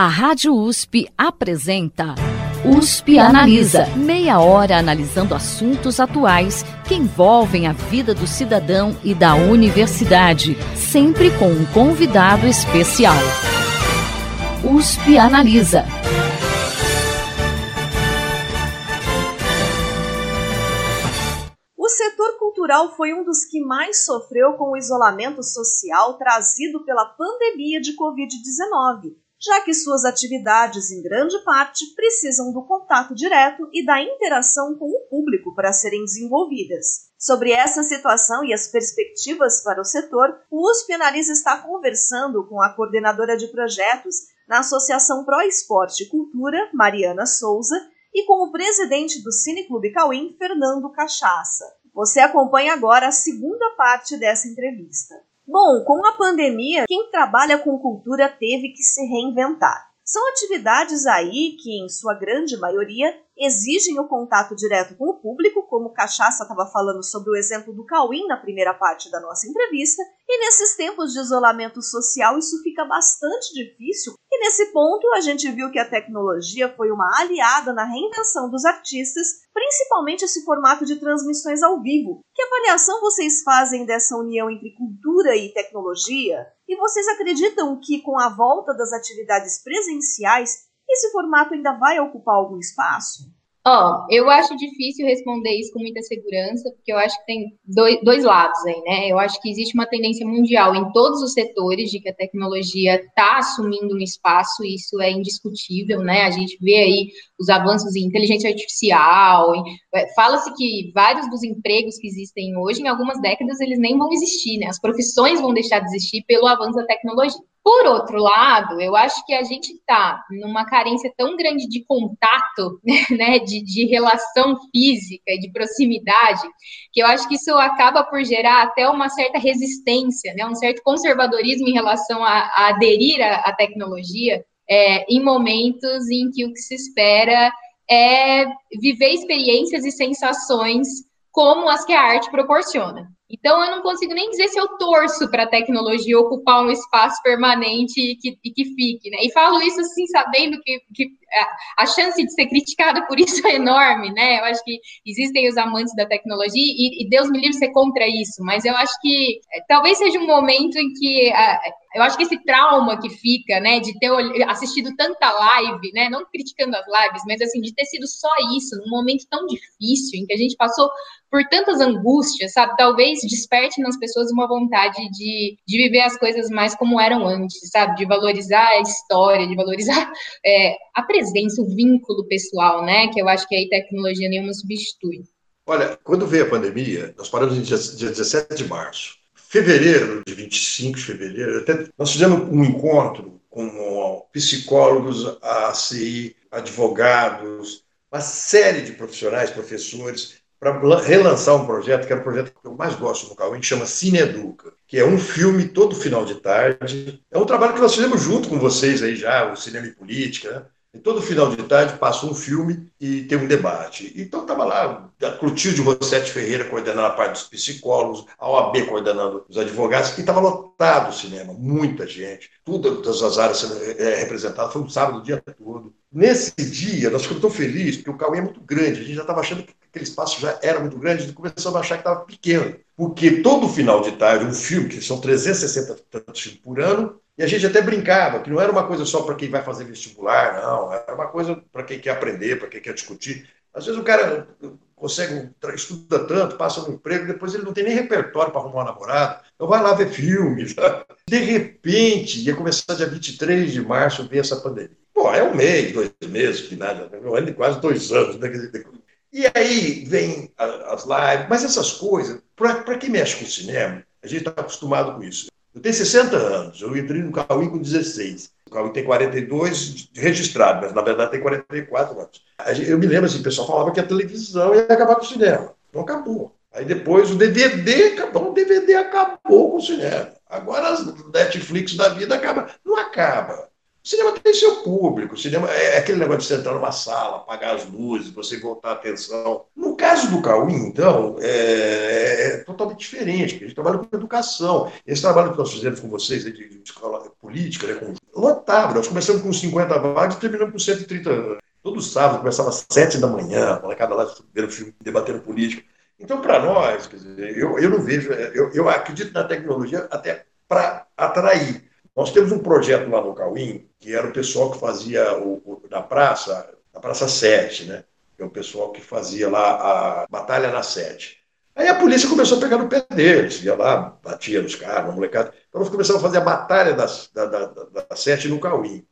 A Rádio USP apresenta USP Analisa. Meia hora analisando assuntos atuais que envolvem a vida do cidadão e da universidade, sempre com um convidado especial. USP Analisa. O setor cultural foi um dos que mais sofreu com o isolamento social trazido pela pandemia de Covid-19 já que suas atividades, em grande parte, precisam do contato direto e da interação com o público para serem desenvolvidas. Sobre essa situação e as perspectivas para o setor, o USP Analisa está conversando com a coordenadora de projetos na Associação Pro Esporte e Cultura, Mariana Souza, e com o presidente do Cineclube Cauim, Fernando Cachaça. Você acompanha agora a segunda parte dessa entrevista. Bom, com a pandemia, quem trabalha com cultura teve que se reinventar. São atividades aí que, em sua grande maioria, exigem o contato direto com o público, como Cachaça estava falando sobre o exemplo do Cauim na primeira parte da nossa entrevista, e nesses tempos de isolamento social isso fica bastante difícil, e nesse ponto a gente viu que a tecnologia foi uma aliada na reinvenção dos artistas, principalmente esse formato de transmissões ao vivo. Que avaliação vocês fazem dessa união entre cultura e tecnologia? E vocês acreditam que com a volta das atividades presenciais esse formato ainda vai ocupar algum espaço? Ó, oh, eu acho difícil responder isso com muita segurança, porque eu acho que tem dois, dois lados aí, né? Eu acho que existe uma tendência mundial em todos os setores de que a tecnologia está assumindo um espaço, e isso é indiscutível, né? A gente vê aí os avanços em inteligência artificial, é, fala-se que vários dos empregos que existem hoje, em algumas décadas, eles nem vão existir, né? As profissões vão deixar de existir pelo avanço da tecnologia. Por outro lado, eu acho que a gente está numa carência tão grande de contato, né, de, de relação física e de proximidade, que eu acho que isso acaba por gerar até uma certa resistência, né, um certo conservadorismo em relação a, a aderir à, tecnologia é, em momentos em que o que se espera é viver experiências e sensações como as que a arte proporciona. Então, eu não consigo nem dizer se eu torço para a tecnologia ocupar um espaço permanente e que, e que fique, né? E falo isso assim, sabendo que, que a chance de ser criticada por isso é enorme, né? Eu acho que existem os amantes da tecnologia e, e Deus me livre ser contra isso, mas eu acho que é, talvez seja um momento em que eu acho que esse trauma que fica, né, de ter assistido tanta live, né, não criticando as lives, mas assim, de ter sido só isso, num momento tão difícil, em que a gente passou por tantas angústias, sabe, talvez desperte nas pessoas uma vontade de, de viver as coisas mais como eram antes, sabe, de valorizar a história, de valorizar é, a presença, o vínculo pessoal, né, que eu acho que aí tecnologia nenhuma substitui. Olha, quando veio a pandemia, nós paramos no dia, dia 17 de março fevereiro, de 25 de fevereiro, até, nós fizemos um encontro com psicólogos, ACI, advogados, uma série de profissionais, professores, para relançar um projeto, que era o projeto que eu mais gosto no Cauê, que chama Cine Educa, que é um filme todo final de tarde. É um trabalho que nós fizemos junto com vocês aí já, o Cinema e Política, né? E todo final de tarde passa um filme e tem um debate. Então estava lá a Clotilde Rossetti Ferreira coordenando a parte dos psicólogos, a OAB coordenando os advogados, e estava lotado o cinema, muita gente, todas as áreas é, representadas, foi um sábado o dia todo. Nesse dia, nós ficamos tão felizes, porque o Cauê é muito grande, a gente já estava achando que aquele espaço já era muito grande, e começamos a achar que estava pequeno. Porque todo final de tarde, um filme, que são 360 tantos filmes por ano, e a gente até brincava que não era uma coisa só para quem vai fazer vestibular, não. Era uma coisa para quem quer aprender, para quem quer discutir. Às vezes o cara consegue, estuda tanto, passa um emprego, depois ele não tem nem repertório para arrumar uma namorada. Então vai lá ver filmes. De repente, ia começar dia 23 de março, ver essa pandemia. Pô, é um mês, dois meses, um ano e quase dois anos. Né? E aí vem as lives, mas essas coisas, para quem mexe com cinema, a gente está acostumado com isso. Eu tenho 60 anos, eu entrei no Cauim com 16. O Cauim tem 42 registrado, mas na verdade tem 44 anos. Eu me lembro assim, o pessoal falava que a televisão ia acabar com o cinema. Não acabou. Aí depois o DVD acabou, o DVD acabou com o cinema. Agora as Netflix da vida acaba. Não acaba. Cinema tem seu público, cinema é aquele negócio de você entrar numa sala, apagar as luzes, você voltar a atenção. No caso do Cauim, então, é, é totalmente diferente, porque a gente trabalha com educação. Esse trabalho que nós fizemos com vocês de, de escola política, né, com lotava. Nós começamos com 50 vagas e terminamos com 130. Todo sábado começava às 7 da manhã, a molecada lá vendo filme, debatendo política. Então, para nós, quer dizer, eu, eu não vejo, eu, eu acredito na tecnologia até para atrair. Nós temos um projeto lá no Cauim, que era o pessoal que fazia o, o, na praça, na Praça 7, né? Que é o pessoal que fazia lá a Batalha na 7. Aí a polícia começou a pegar no pé deles, ia lá, batia nos caras, na molecada. Então nós começamos a fazer a batalha das, da, da, da, sete no Cauim.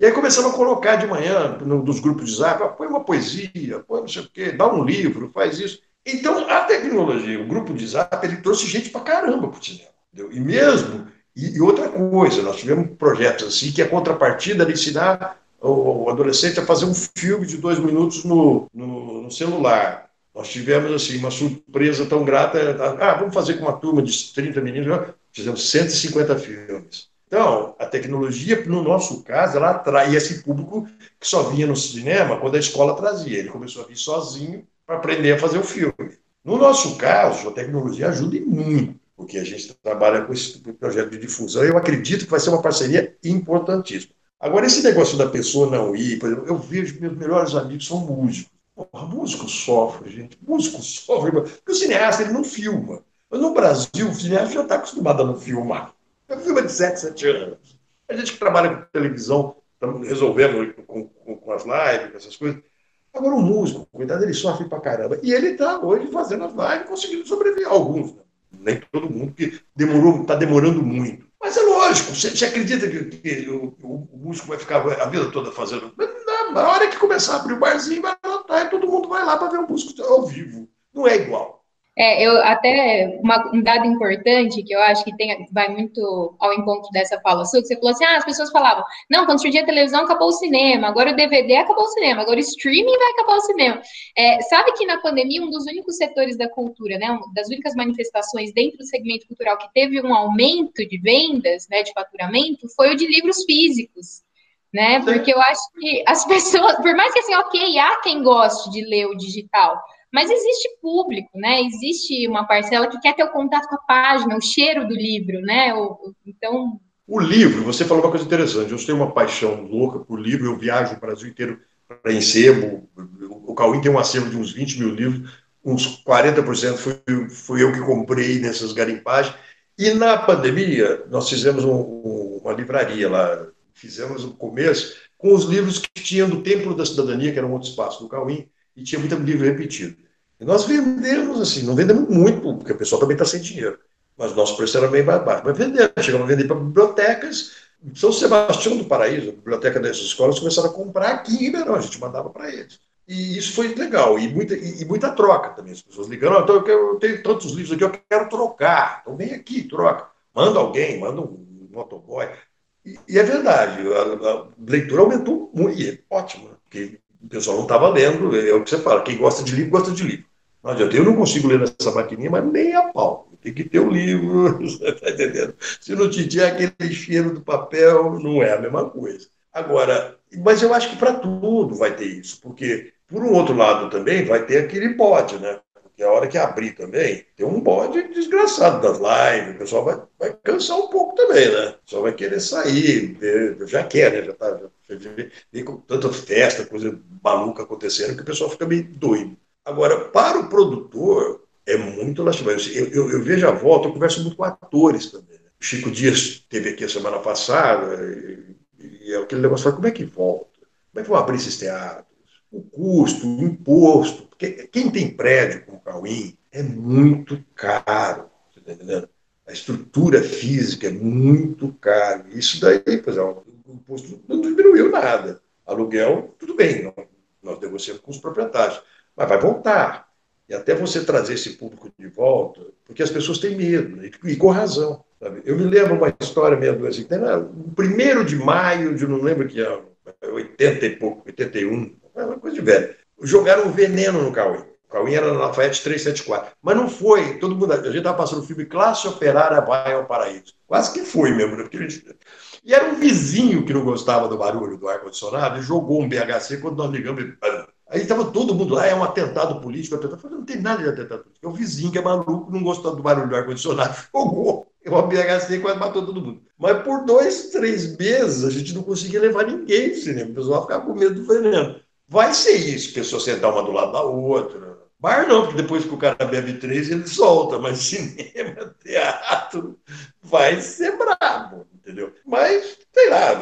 E aí começamos a colocar de manhã, no, nos grupos de zap, ah, põe uma poesia, põe não sei o quê, dá um livro, faz isso. Então a tecnologia, o grupo de zap, ele trouxe gente pra caramba pro cinema. Entendeu? E mesmo, e, e, outra coisa, nós tivemos projetos assim, que a contrapartida era ensinar o, o adolescente a fazer um filme de dois minutos no, no, no celular nós tivemos assim uma surpresa tão grata. Ah, vamos fazer com uma turma de 30 meninos. Fizemos 150 filmes. Então, a tecnologia, no nosso caso, ela atrai esse público que só vinha no cinema quando a escola trazia. Ele começou a vir sozinho para aprender a fazer o filme. No nosso caso, a tecnologia ajuda muito, porque a gente trabalha com esse projeto de difusão. Eu acredito que vai ser uma parceria importantíssima. Agora, esse negócio da pessoa não ir, por exemplo, eu vejo meus melhores amigos são músicos. Porra, músico sofre, gente. Músico sofre. Porque o cineasta ele não filma. Mas no Brasil, o cineasta já está acostumado a não filmar. Eu filma de 7, 7 anos. A gente que trabalha com televisão, estamos resolvendo com, com, com, as lives, com essas coisas. Agora, o músico, cuidado, ele sofre pra caramba. E ele está hoje fazendo as lives, conseguindo sobreviver. Alguns, né? Nem todo mundo, que demorou, está demorando muito. Mas é lógico, você, você acredita que, que o, o, músico vai ficar a vida toda fazendo. Na hora que começar a abrir o barzinho, vai lotar e todo mundo vai lá para ver o músico ao vivo. Não é igual. É, eu até uma, um dado importante que eu acho que tem, vai muito ao encontro dessa fala sua, que você falou assim: ah, as pessoas falavam, não, quando surgia a televisão acabou o cinema, agora o DVD acabou o cinema, agora o streaming vai acabar o cinema. É, sabe que na pandemia, um dos únicos setores da cultura, né, uma das únicas manifestações dentro do segmento cultural que teve um aumento de vendas, né, de faturamento, foi o de livros físicos. Né? Porque eu acho que as pessoas, por mais que assim, ok, há quem goste de ler o digital, mas existe público, né? Existe uma parcela que quer ter o contato com a página, o cheiro do livro, né? Então. O livro, você falou uma coisa interessante. Eu tenho uma paixão louca por livro, eu viajo o Brasil inteiro para encebo. O Cauim tem um acervo de uns 20 mil livros, uns 40% fui, fui eu que comprei nessas garimpagens. E na pandemia, nós fizemos um, uma livraria lá, fizemos o começo com os livros que tinham do Templo da Cidadania, que era um outro espaço do Cauim, e tinha muito livro repetido. E nós vendemos assim, não vendemos muito, porque o pessoal também está sem dinheiro, mas o nosso preço era bem mais baixo. Mas vendemos, chegamos a vender para bibliotecas. São Sebastião do Paraíso, a biblioteca dessas escolas, começaram a comprar aqui em Ribeirão, a gente mandava para eles. E isso foi legal, e muita, e, e muita troca também. As pessoas ligando, oh, então eu, quero, eu, tenho tantos livros aqui, eu quero trocar. Então vem aqui, troca. Manda alguém, manda um motoboy. E, e é verdade, a, a, leitura aumentou muito, e é ótimo, né? porque o pessoal não estava lendo, é o que você fala, quem gosta de livro, gosta de livro. Não adianta, eu não consigo ler nessa maquininha, mas nem a pau. Tem que ter o livro, você está entendendo? Se não tiver aquele cheiro do papel, não é a mesma coisa. Agora, mas eu acho que para tudo vai ter isso, porque, por um outro lado também, vai ter aquele bode, né? Porque a hora que abrir também, tem um bode desgraçado das lives, o pessoal vai, vai cansar um pouco também, né? Pessoal vai querer sair, já quer, né? Já está vê com tanta festa, coisa maluca acontecendo, que o pessoal fica meio doido. Agora, para o produtor, é muito lastimado. Eu, eu, eu, vejo a volta, eu converso muito com atores também. Né? O Chico Dias teve aqui a semana passada, e, e é aquele negócio, como é que volta? Como é que vão abrir esses teatros? O custo, o imposto. Porque quem tem prédio com o Cauim é muito caro, você está entendendo? A estrutura física é muito caro. Isso daí, por exemplo, o imposto não diminuiu nada. Aluguel, tudo bem, nós negociamos com os proprietários, mas vai voltar. E até você trazer esse público de volta, porque as pessoas têm medo, né? e com razão. Sabe? Eu me lembro uma história meio assim, no primeiro de maio de não lembro que ano, 80 e pouco, 81, uma coisa de velho. Jogaram veneno no Cauê. O Cauê era na Lafayette 374. Mas não foi. Todo mundo, a gente estava passando o filme Classe Operária Vai ao Paraíso. Quase que foi mesmo, né? Porque gente, e era um vizinho que não gostava do barulho do ar-condicionado e jogou um BHC quando nós ligamos. Aí estava todo mundo lá, é um atentado político. Atentado. Falei, não tem nada de atentado político. É o vizinho que é maluco, não gostou do barulho do ar-condicionado, jogou. uma BHC quase matou todo mundo. Mas por dois, três meses, a gente não conseguia levar ninguém pro cinema. O pessoal ficava com medo do veneno. Vai ser isso, pessoas sentar uma do lado da outra. Bar não, porque depois que o cara bebe três, ele solta. Mas cinema, teatro, vai ser brabo, entendeu? Mas, sei lá,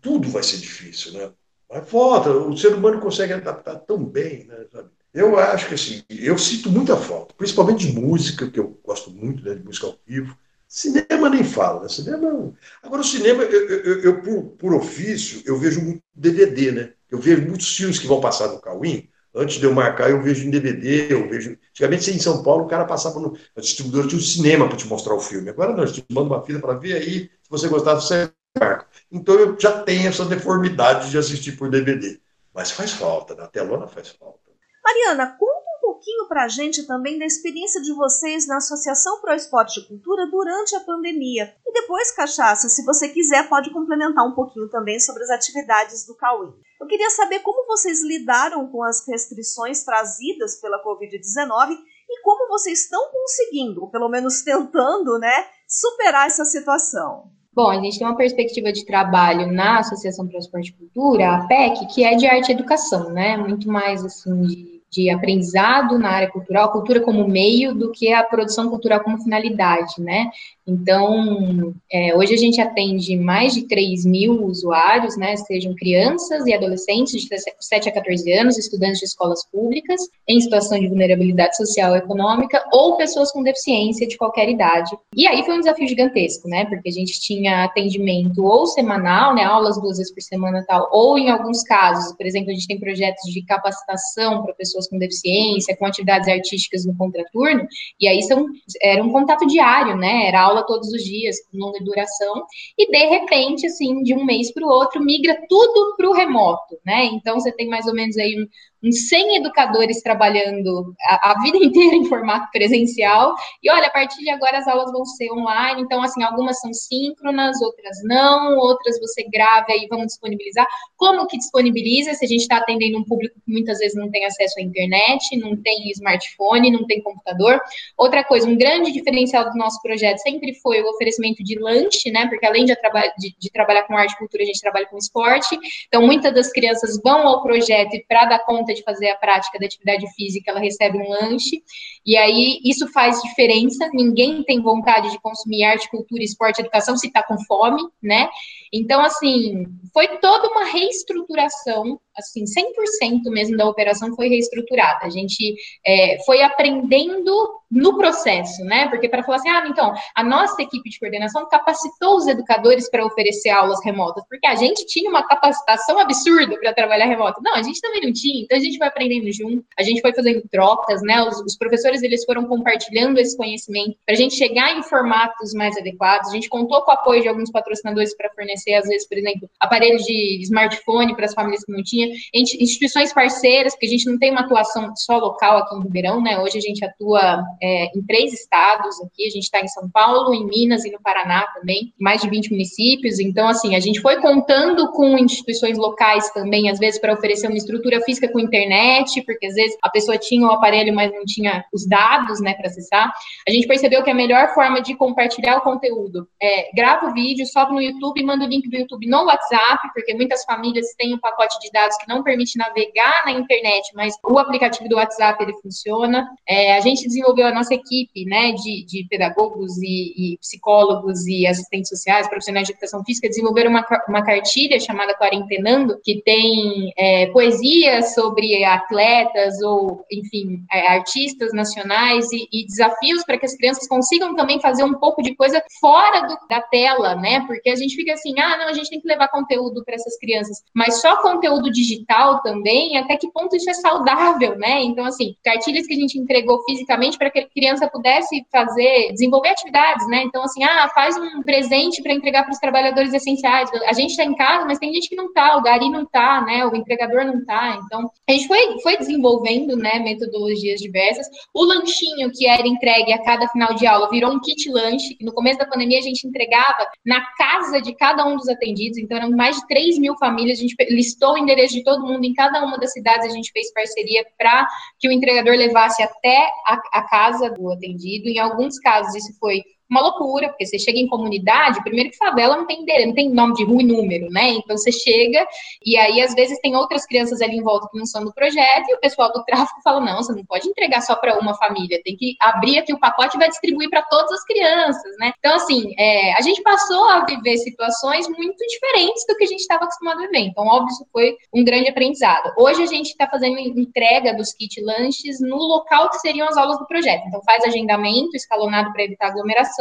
tudo vai ser difícil, né? Mas volta, o ser humano consegue adaptar tão bem, né? Sabe? Eu acho que assim, eu sinto muita falta, principalmente de música, que eu gosto muito né, de música ao vivo. Cinema nem fala, né? Cinema. Agora, o cinema, eu, eu, eu por, por, ofício, eu vejo muito DVD, né? Eu vejo muitos filmes que vão passar no Cauim. Antes de eu marcar, eu vejo em DVD, eu vejo. Antigamente, em São Paulo, o cara passava no. A distribuidora tinha um cinema para te mostrar o filme. Agora não, a gente manda uma fila para ver aí. Se você gostar, você marca. Então eu já tenho essa deformidade de assistir por DVD. Mas faz falta, na telona faz falta. Mariana, conta pouquinho para a gente também da experiência de vocês na Associação Pro Esporte e Cultura durante a pandemia. E depois, Cachaça, se você quiser, pode complementar um pouquinho também sobre as atividades do Cauim. Eu queria saber como vocês lidaram com as restrições trazidas pela Covid-19 e como vocês estão conseguindo, ou pelo menos tentando, né, superar essa situação. Bom, a gente tem uma perspectiva de trabalho na Associação para o Esporte e Cultura, a PEC, que é de arte e educação, né? Muito mais assim de de aprendizado na área cultural, cultura como meio, do que a produção cultural como finalidade, né? Então, é, hoje a gente atende mais de 3 mil usuários, né, sejam crianças e adolescentes de 7 a 14 anos, estudantes de escolas públicas, em situação de vulnerabilidade social e econômica, ou pessoas com deficiência de qualquer idade. E aí foi um desafio gigantesco, né, porque a gente tinha atendimento ou semanal, né, aulas duas vezes por semana tal, ou em alguns casos, por exemplo, a gente tem projetos de capacitação para pessoas com deficiência, com atividades artísticas no contraturno, e aí são, era um contato diário, né, era aula todos os dias, com longa duração, e de repente, assim, de um mês para o outro, migra tudo para o remoto, né? Então, você tem mais ou menos aí uns 100 educadores trabalhando a, a, vida inteira em formato presencial, e olha, a partir de agora as aulas vão ser online, então, assim, algumas são síncronas, outras não, outras você grava e vamos disponibilizar. Como que disponibiliza se a gente está atendendo um público que muitas vezes não tem acesso à internet, não tem smartphone, não tem computador? Outra coisa, um grande diferencial do nosso projeto sempre foi o oferecimento de lanche, né, porque além de, de, de trabalhar com arte e cultura, a gente trabalha com esporte, então muitas das crianças vão ao projeto e para dar conta de fazer a prática da atividade física, ela recebe um lanche, e aí isso faz diferença. Ninguém tem vontade de consumir arte, cultura, esporte, educação se está com fome, né? Então, assim, foi toda uma reestruturação, assim, 100% mesmo da operação foi reestruturada. A gente é, foi aprendendo no processo, né? Porque para falar assim, ah, então, a nossa equipe de coordenação capacitou os educadores para oferecer aulas remotas, porque a gente tinha uma capacitação absurda para trabalhar remoto. Não, a gente também não tinha, então a gente foi aprendendo junto, a gente foi fazendo trocas, né? Os, os professores eles foram compartilhando esse conhecimento para a gente chegar em formatos mais adequados. A gente contou com o apoio de alguns patrocinadores para fornecer, às vezes, por exemplo, aparelhos de smartphone para as famílias que não tinham, instituições parceiras, porque a gente não tem uma atuação só local aqui em Ribeirão, né? Hoje a gente atua é, em três estados aqui, a gente está em São Paulo, em Minas e no Paraná também, mais de 20 municípios. Então, assim, a gente foi contando com instituições locais também, às vezes, para oferecer uma estrutura física com internet, porque às vezes a pessoa tinha o aparelho, mas não tinha os dados, né, para acessar. A gente percebeu que a melhor forma de compartilhar o conteúdo é grava o vídeo, sobe no YouTube, manda o link do YouTube no WhatsApp, porque muitas famílias têm um pacote de dados que não permite navegar na internet, mas o aplicativo do WhatsApp ele funciona. É, a gente desenvolveu a nossa equipe, né, de, de pedagogos e, e, psicólogos e assistentes sociais, profissionais de educação física, desenvolveram uma, uma cartilha chamada Quarentenando, que tem é, poesias sobre atletas ou, enfim, é, artistas nacionais e, e desafios para que as crianças consigam também fazer um pouco de coisa fora do, da tela, né? Porque a gente fica assim, ah, não, a gente tem que levar conteúdo para essas crianças, mas só conteúdo digital também, até que ponto isso é saudável, né? Então, assim, cartilhas que a gente entregou fisicamente para que a criança pudesse fazer, desenvolver atividades, né? Então, assim, ah, faz um presente para entregar para os trabalhadores essenciais. A gente está em casa, mas tem gente que não está, o gari não está, né? O entregador não está. Então, a gente foi, foi desenvolvendo, né, metodologias diversas. O lanchinho que era entregue a cada final de aula virou um kit lanche. No começo da pandemia, a gente entregava na casa de cada um dos atendidos, então eram mais de 3 mil famílias. A gente listou o endereço de todo mundo em cada uma das cidades, a gente fez parceria para que o entregador levasse até a, a casa do atendido. Em alguns casos, isso foi uma loucura, porque você chega em comunidade, primeiro que favela não tem não tem nome de rua e número, né? Então você chega e aí às vezes tem outras crianças ali em volta que não são do projeto e o pessoal do tráfico fala: "Não, você não pode entregar só para uma família, tem que abrir aqui o pacote e vai distribuir para todas as crianças, né?" Então assim, é, a gente passou a viver situações muito diferentes do que a gente estava acostumado a viver. Então, óbvio, isso foi um grande aprendizado. Hoje a gente está fazendo entrega dos kit lanches no local que seriam as aulas do projeto. Então, faz agendamento escalonado para evitar aglomeração,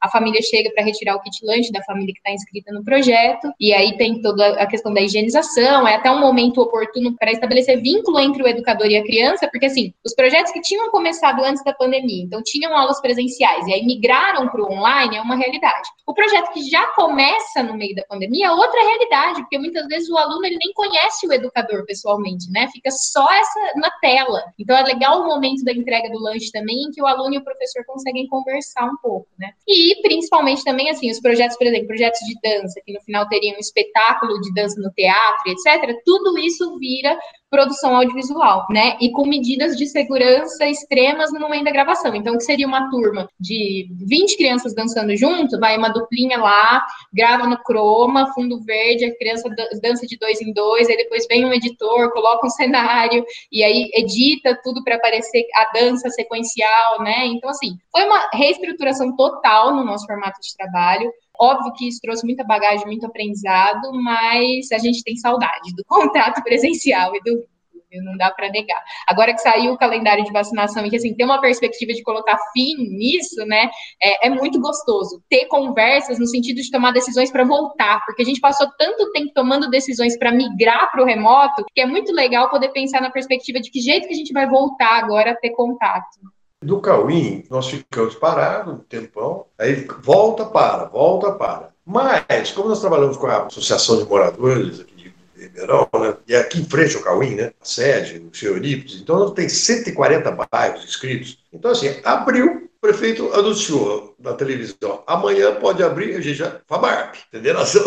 a família chega para retirar o kit lanche da família que está inscrita no projeto, e aí tem toda a questão da higienização, é até um momento oportuno para estabelecer vínculo entre o educador e a criança, porque assim, os projetos que tinham começado antes da pandemia, então tinham aulas presenciais e aí migraram para o online, é uma realidade. O projeto que já começa no meio da pandemia é outra realidade, porque muitas vezes o aluno ele nem conhece o educador pessoalmente, né? Fica só essa na tela. Então é legal o momento da entrega do lanche também, em que o aluno e o professor conseguem conversar um pouco, né? E principalmente também assim, os projetos, por exemplo, projetos de dança, que no final teriam um espetáculo de dança no teatro, etc. Tudo isso vira produção audiovisual, né? E com medidas de segurança extremas no momento da gravação. Então, que seria uma turma de 20 crianças dançando junto, vai uma duplinha lá, grava no croma, fundo verde, a criança dança de dois em dois, aí depois vem um editor, coloca um cenário, e aí edita tudo para aparecer a dança sequencial, né? Então, assim, foi uma reestruturação total no nosso formato de trabalho. Óbvio que isso trouxe muita bagagem, muito aprendizado, mas a gente tem saudade do contato presencial e do não dá para negar. Agora que saiu o calendário de vacinação e que assim tem uma perspectiva de colocar fim nisso, né? É, é muito gostoso ter conversas no sentido de tomar decisões para voltar, porque a gente passou tanto tempo tomando decisões para migrar para o remoto que é muito legal poder pensar na perspectiva de que jeito que a gente vai voltar agora a ter contato. Do Cauim, nós ficamos parados um tempão, aí volta, para, volta, para. Mas, como nós trabalhamos com a Associação de Moradores aqui de Ribeirão, né, e aqui em frente ao Cauim, né, a sede, o Senhor Eurípides, então tem 140 bairros inscritos. Então, assim, abriu prefeito anunciou na televisão, amanhã pode abrir, a gente já, FABARP, federação,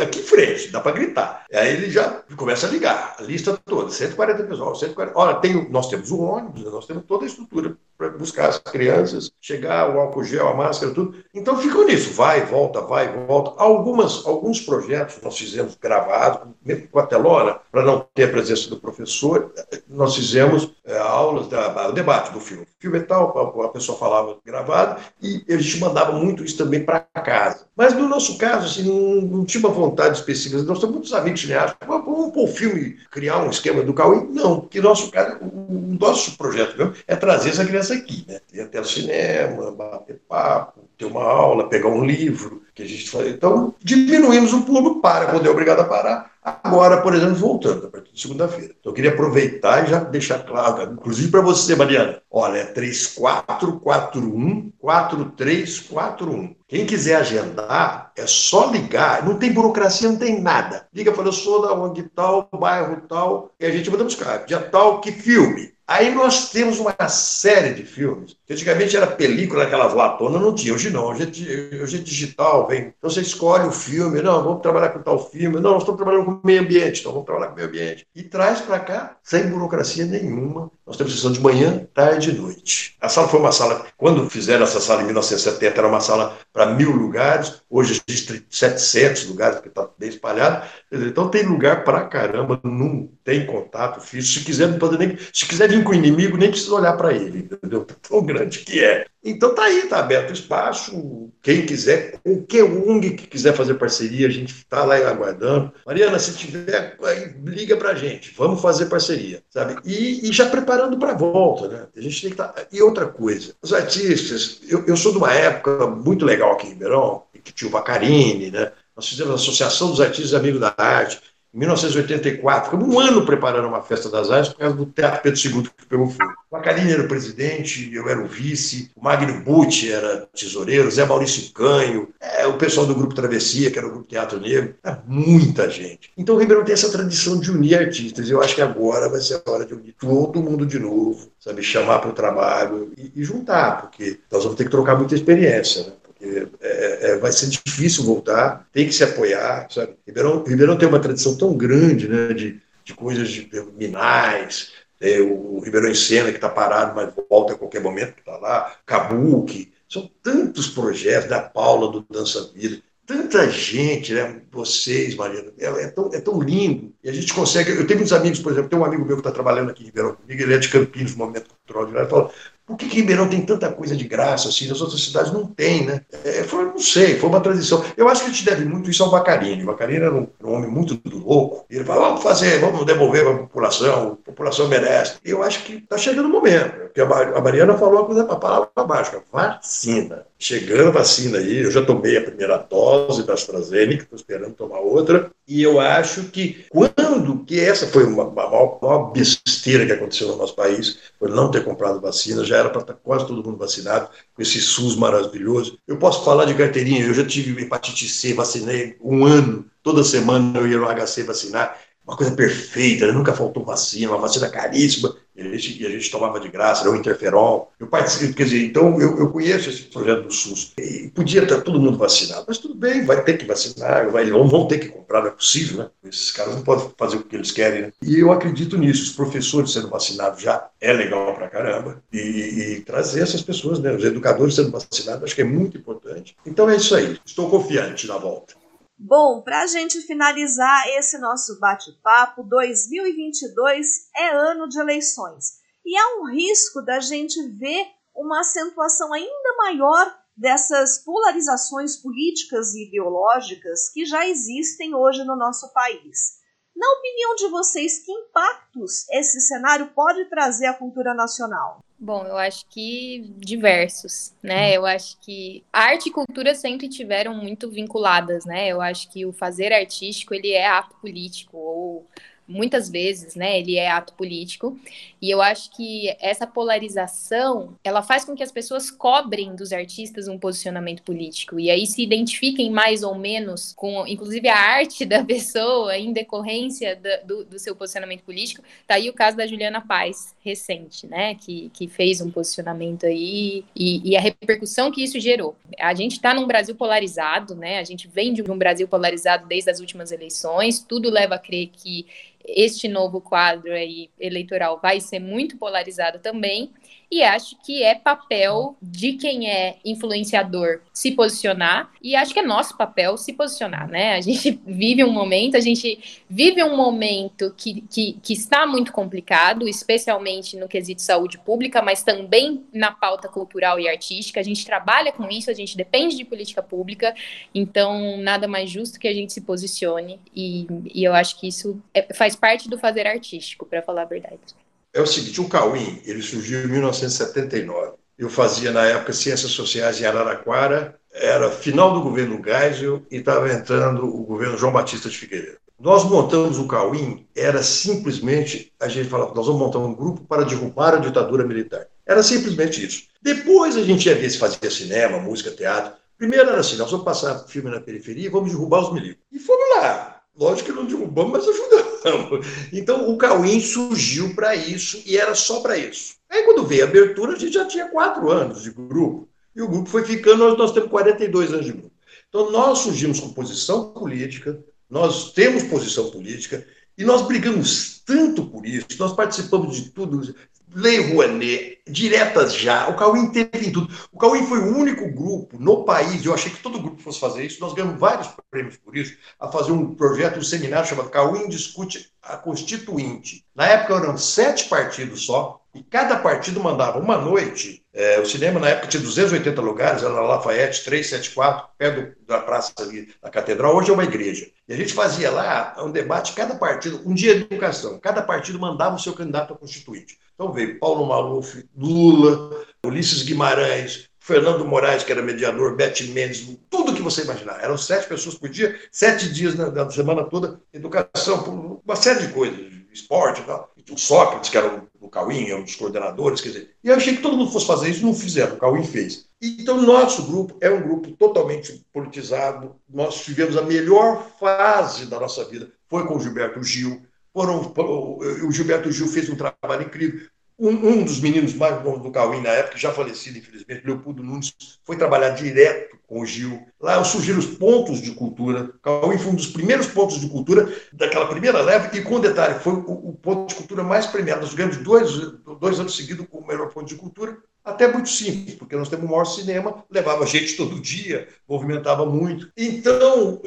aqui em frente, dá para gritar. Aí ele já começa a ligar, a lista toda, 140 pessoas, 140, olha, tem, nós temos o ônibus, nós temos toda a estrutura para buscar as crianças, chegar, o álcool gel, a máscara, tudo. Então ficam nisso, vai, volta, vai, volta. Algumas, alguns projetos nós fizemos gravados, mesmo com a telona, para não ter a presença do professor, nós fizemos é, aulas, da, o debate do filme. O filme é tal, a pessoa falava gravado, e a gente mandava muito isso também para casa. Mas no nosso caso, assim, não, não, tinha uma vontade específica. Nós temos muitos amigos cineastas, vamos pôr o filme, criar um esquema do Cauê? Não, porque nosso caso, o nosso projeto mesmo é trazer essa criança aqui, né? Ir até o cinema, bater papo, ter uma aula, pegar um livro que a gente faz. Então, diminuímos o público para quando é obrigado a parar. Agora, por exemplo, voltando, a partir de segunda-feira. Então, eu queria aproveitar e já deixar claro, inclusive para você, Mariana. Olha, é 3441 4341. Quem quiser agendar, é só ligar. Não tem burocracia, não tem nada. Liga, fala, eu sou da ONG tal, bairro tal, e a gente manda buscar. Dia tal, que filme? Aí nós temos uma série de filmes. Antigamente era película, aquelas latonas, não tinha. Hoje não. Hoje é, hoje é digital, vem. Então você escolhe o filme. Não, vamos trabalhar com tal filme. Não, nós estamos trabalhando com meio ambiente. Então vamos trabalhar com meio ambiente. E traz para cá, sem burocracia nenhuma. Nós temos sessão de manhã, tarde e noite. A sala foi uma sala, quando fizeram essa sala em 1970, era uma sala para mil lugares. Hoje existe 700 lugares, porque está bem espalhado. Então tem lugar para caramba, não tem contato físico. Se quiser, não pode nem. Se quiser vir com o inimigo, nem precisa olhar para ele, entendeu? Tão grande que é. Então tá aí, tá aberto espaço. Quem quiser, qualquer ONG que quiser fazer parceria, a gente está lá aguardando. Mariana, se tiver, liga para a gente. Vamos fazer parceria, sabe? E, e já preparando para a volta, né? A gente tem que. Tá... E outra coisa, os artistas, eu, eu sou de uma época muito legal aqui em Ribeirão, que tinha o Vacarini, né? Nós fizemos a Associação dos Artistas Amigos da Arte. Em 1984, ficamos um ano preparando uma festa das artes por causa do Teatro Pedro II que pegou fogo. O Macarini era o presidente, eu era o vice, o Magno Butti era tesoureiro, Zé Maurício Canho, é, o pessoal do Grupo Travessia, que era o Grupo Teatro Negro, é muita gente. Então o Ribeirão tem essa tradição de unir artistas. Eu acho que agora vai ser a hora de unir todo mundo de novo, sabe, chamar para o trabalho e, e juntar, porque nós vamos ter que trocar muita experiência, né? Porque é, é, vai ser difícil voltar, tem que se apoiar, sabe? Ribeirão, Ribeirão tem uma tradição tão grande, né, de, de coisas de, de minais, é, o Ribeirão em Sena, que está parado, mas volta a qualquer momento, está lá, Kabuki, São tantos projetos da Paula, do Dança Vida, tanta gente, né? Vocês, Mariana, é, é, tão, é tão lindo. E a gente consegue. Eu tenho muitos amigos, por exemplo, tem um amigo meu que está trabalhando aqui em Ribeirão comigo, ele é de Campinos, no momento cultural de ele fala. Por que, que Ribeirão tem tanta coisa de graça assim? Nas outras cidades não tem, né? É, foi, não sei, foi uma tradição. Eu acho que a gente deve muito isso ao Bacarini. O Bacarini era um, um homem muito louco. Ele falou: vamos fazer, vamos devolver para a população, a população merece. Eu acho que está chegando o momento. Porque a Mariana falou a, coisa, a palavra mágica: vacina chegando a vacina aí, eu já tomei a primeira dose da AstraZeneca, estou esperando tomar outra, e eu acho que quando, que essa foi uma, uma maior besteira que aconteceu no nosso país, foi não ter comprado vacina, já era para estar quase todo mundo vacinado, com esse SUS maravilhoso. Eu posso falar de carteirinha, eu já tive hepatite C, vacinei um ano, toda semana eu ia no HC vacinar, uma coisa perfeita, né? nunca faltou vacina, uma vacina caríssima, e a gente, a gente tomava de graça, era o interferon. Eu participo, quer dizer, então eu, eu conheço esse projeto do SUS. E podia estar todo mundo vacinado, mas tudo bem, vai ter que vacinar, vai, vão, vão ter que comprar, não é possível, né? Esses caras não podem fazer o que eles querem, né? E eu acredito nisso, os professores sendo vacinados já é legal pra caramba, e, e trazer essas pessoas, né? Os educadores sendo vacinados, acho que é muito importante. Então é isso aí, estou confiante na volta. Bom, para a gente finalizar esse nosso bate-papo, 2022 é ano de eleições e há um risco da gente ver uma acentuação ainda maior dessas polarizações políticas e ideológicas que já existem hoje no nosso país. Na opinião de vocês, que impactos esse cenário pode trazer à cultura nacional? Bom, eu acho que diversos, né? Hum. Eu acho que arte e cultura sempre tiveram muito vinculadas, né? Eu acho que o fazer artístico ele é ato político ou muitas vezes, né, ele é ato político, e eu acho que essa polarização, ela faz com que as pessoas cobrem dos artistas um posicionamento político, e aí se identifiquem mais ou menos com, inclusive, a arte da pessoa em decorrência do, do, seu posicionamento político, tá aí o caso da Juliana Paz, recente, né, que, que fez um posicionamento aí, e, e a repercussão que isso gerou. A gente está num Brasil polarizado, né, a gente vem de um Brasil polarizado desde as últimas eleições, tudo leva a crer que este novo quadro aí eleitoral vai ser muito polarizado também e acho que é papel de quem é influenciador se posicionar e acho que é nosso papel se posicionar, né? A gente vive um momento, a gente vive um momento que, que, que está muito complicado, especialmente no quesito saúde pública, mas também na pauta cultural e artística. A gente trabalha com isso, a gente depende de política pública, então nada mais justo que a gente se posicione e, e eu acho que isso é, faz parte do fazer artístico, para falar a verdade é o seguinte, o Cauim, ele surgiu em 1979. Eu fazia, na época, Ciências Sociais em Araraquara, era final do governo Geisel e estava entrando o governo João Batista de Figueiredo. Nós montamos o Cauim, era simplesmente, a gente falava, nós vamos montar um grupo para derrubar a ditadura militar. Era simplesmente isso. Depois a gente ia ver se fazia cinema, música, teatro. Primeiro era assim, nós vamos passar filme na periferia e vamos derrubar os milicos. E fomos lá. Lógico que não derrubamos, mas ajudamos. Então o Cauim surgiu para isso e era só para isso. Aí quando veio a abertura, a gente já tinha quatro anos de grupo. E o grupo foi ficando, nós, nós temos 42 anos de grupo. Então nós surgimos com posição política, nós temos posição política, e nós brigamos tanto por isso, nós participamos de tudo, Lei Rouanet, diretas já, o Cauim teve em tudo. O Cauim foi o único grupo no país, eu achei que todo grupo fosse fazer isso, nós ganhamos vários prêmios por isso, a fazer um projeto, um seminário chamado Cauim Discute a Constituinte. Na época eram sete partidos só, e cada partido mandava uma noite. É, o cinema, na época, tinha 280 lugares, era na Lafayette 374, perto da praça ali, da catedral. Hoje é uma igreja. E a gente fazia lá um debate, cada partido, um dia de educação, cada partido mandava o seu candidato a constituinte. Então veio Paulo Maluf, Lula, Ulisses Guimarães, Fernando Moraes, que era mediador, Beth Mendes, tudo que você imaginar. Eram sete pessoas por dia, sete dias na, na semana toda, educação, uma série de coisas, esporte e tal. O Sócrates, que era o, o Cauim, é um dos coordenadores, quer dizer. E eu achei que todo mundo fosse fazer isso, não fizeram, o Cauim fez. Então, nosso grupo é um grupo totalmente politizado. Nós tivemos a melhor fase da nossa vida, foi com o Gilberto Gil. Foram, o Gilberto Gil fez um trabalho incrível. Um, um, dos meninos mais bons do Cauim na época, já falecido, infelizmente, Leopoldo Nunes, foi trabalhar direto com o Gil. Lá surgiram os pontos de cultura. Cauim foi um dos primeiros pontos de cultura daquela primeira leva, e com detalhe, foi o, o ponto de cultura mais premiado. Nós ganhamos dois, dois anos seguidos com o melhor ponto de cultura. até muito simples, porque nós temos o maior cinema, levava gente todo dia, movimentava muito. Então,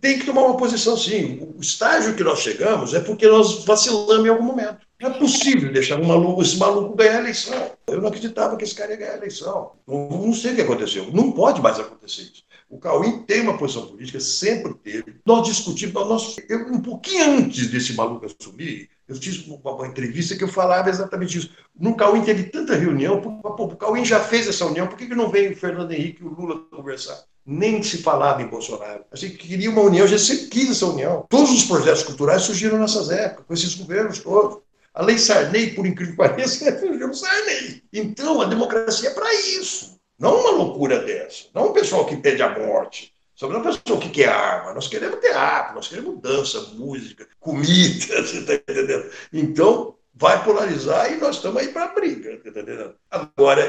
tem que tomar uma posição sim. O estágio que nós chegamos é porque nós vacilamos em algum momento. Não é possível deixar um maluco, esse maluco ganhar a eleição. Eu não acreditava que esse cara ia ganhar a eleição. Não, não sei o que aconteceu. Não pode mais acontecer isso. O Cauim tem uma posição política, sempre teve. Nós discutimos, nós, eu, um pouquinho antes desse maluco assumir, eu fiz uma, uma, entrevista que eu falava exatamente isso. No Cauim teve tanta reunião, pô, o Cauim já fez essa reunião, por que, que não veio o Fernando Henrique e o Lula conversar? Nem se falava em Bolsonaro. A gente queria uma união, a gente sempre quis essa união. Todos os projetos culturais surgiram nessas épocas, com esses governos todos. A lei Sarney, por incrível que pareça, surgiu no Sarney. Então, a democracia é para isso. Não uma loucura dessa. Não um pessoal que pede a morte. Sobre uma pessoa que quer arma. Nós queremos teatro, nós queremos dança, música, comida, você está entendendo? Então, vai polarizar e nós estamos aí para a briga, tá entendendo? Agora,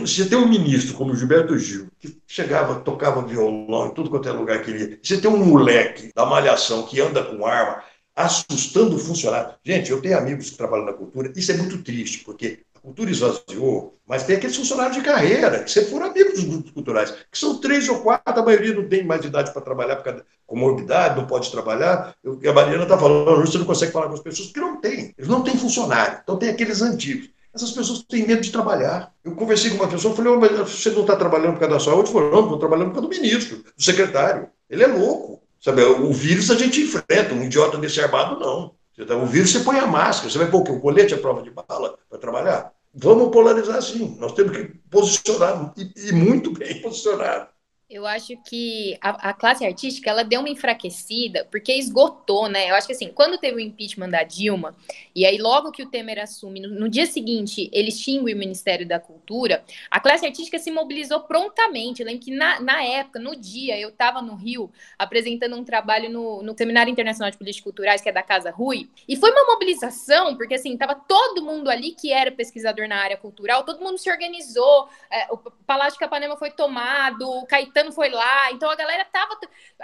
você tem um ministro como Gilberto Gil, que chegava, tocava violão em tudo quanto é lugar que ele ia. Você tem um moleque da malhação que anda com arma, assustando o funcionário. Gente, eu tenho amigos que trabalham na cultura, isso é muito triste, porque cultura esvaziou, mas tem aqueles funcionários de carreira, que sempre foram amigos dos grupos culturais, que são três ou quatro, a maioria não tem mais idade para trabalhar, por com morbidade, não pode trabalhar. Eu, a Mariana está falando, você não consegue falar com as pessoas, porque não tem. Eles não têm funcionário. Então tem aqueles antigos. Essas pessoas têm medo de trabalhar. Eu conversei com uma pessoa, falei, oh, mas você não está trabalhando por causa da saúde? Falou, não, estou trabalhando por causa do ministro, do secretário. Ele é louco. Sabe, o vírus a gente enfrenta, um idiota desse armado não. Tá, o vírus você põe a máscara, você vai pôr o colete à prova de bala para trabalhar? Vamos polarizar sim. Nós temos que posicionar, e, e muito bem posicionado. Eu acho que a, a, classe artística ela deu uma enfraquecida porque esgotou, né? Eu acho que assim, quando teve o impeachment da Dilma, e aí logo que o Temer assume, no, no dia seguinte ele extingue o Ministério da Cultura, a classe artística se mobilizou prontamente. Eu lembro que na, na época, no dia, eu estava no Rio apresentando um trabalho no, no Seminário Internacional de Políticas Culturais, que é da Casa Rui, e foi uma mobilização, porque assim, tava todo mundo ali que era pesquisador na área cultural, todo mundo se organizou, é, o Palácio de Capanema foi tomado, o Caetano Caetano foi lá, então a galera tava.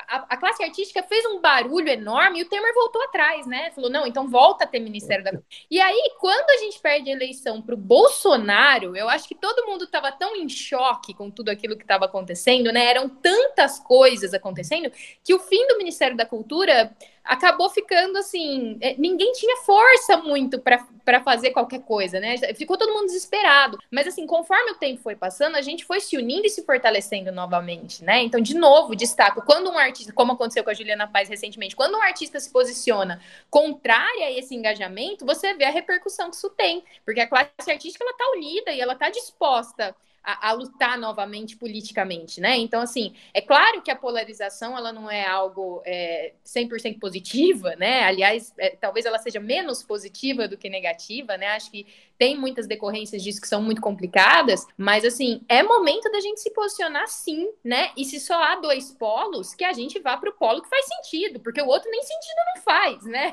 A, a, classe artística fez um barulho enorme e o Temer voltou atrás, né? Falou: não, então volta a ter Ministério da. E aí, quando a gente perde a eleição para o Bolsonaro, eu acho que todo mundo estava tão em choque com tudo aquilo que estava acontecendo, né? Eram tantas coisas acontecendo que o fim do Ministério da Cultura acabou ficando assim, é, ninguém tinha força muito para fazer qualquer coisa, né? Ficou todo mundo desesperado. Mas assim, conforme o tempo foi passando, a gente foi se unindo e se fortalecendo novamente, né? Então, de novo, destaco, quando um artista, como aconteceu com a Juliana Paz recentemente, quando um artista se posiciona contrária a esse engajamento, você vê a repercussão que isso tem, porque a classe artística ela tá unida e ela tá disposta a, a, lutar novamente politicamente, né? Então, assim, é claro que a polarização ela não é algo é, 100% positiva, né? Aliás, é, talvez ela seja menos positiva do que negativa, né? Acho que tem muitas decorrências disso que são muito complicadas, mas, assim, é momento da gente se posicionar sim, né? E se só há dois polos, que a gente vá para o polo que faz sentido, porque o outro nem sentido não faz, né?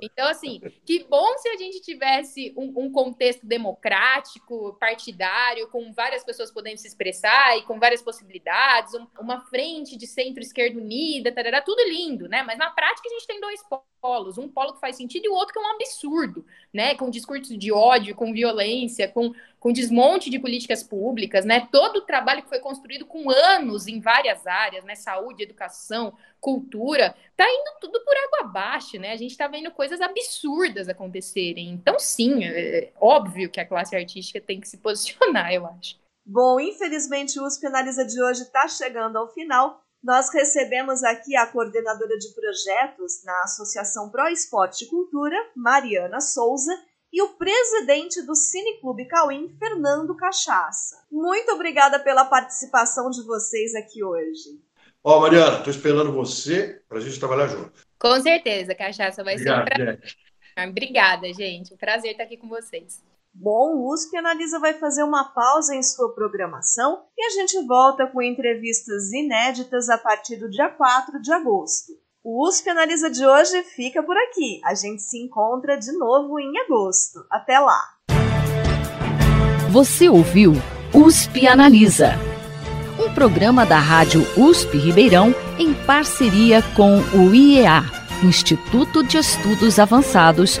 Então, assim, que bom se a gente tivesse um, um contexto democrático, partidário, com várias pessoas podendo se expressar e com várias possibilidades, um, uma frente de centro-esquerda unida, tarará, tudo lindo, né? Mas na prática a gente tem dois polos, um polo que faz sentido e o outro que é um absurdo, né? Com discurso de ódio, com violência, com, com desmonte de políticas públicas, né? Todo o trabalho que foi construído com anos em várias áreas, né? Saúde, educação, cultura, tá indo tudo por água abaixo, né? A gente tá vendo coisas absurdas acontecerem. Então, sim, é óbvio que a classe artística tem que se posicionar, eu acho. Bom, infelizmente o USP Analisa de hoje está chegando ao final. Nós recebemos aqui a coordenadora de projetos na Associação Pro Esporte e Cultura, Mariana Souza, e o presidente do Cineclube Cauim, Fernando Cachaça. Muito obrigada pela participação de vocês aqui hoje. Ó, oh, Mariana, estou esperando você para a gente trabalhar junto. Com certeza, Cachaça vai Obrigado, ser um prazer. Gente. Obrigada, gente. Um prazer estar aqui com vocês. Bom, o USP Analisa vai fazer uma pausa em sua programação e a gente volta com entrevistas inéditas a partir do dia 4 de agosto. O USP Analisa de hoje fica por aqui. A gente se encontra de novo em agosto. Até lá! Você ouviu USP Analisa, um programa da Rádio USP Ribeirão em parceria com o IEA, Instituto de Estudos Avançados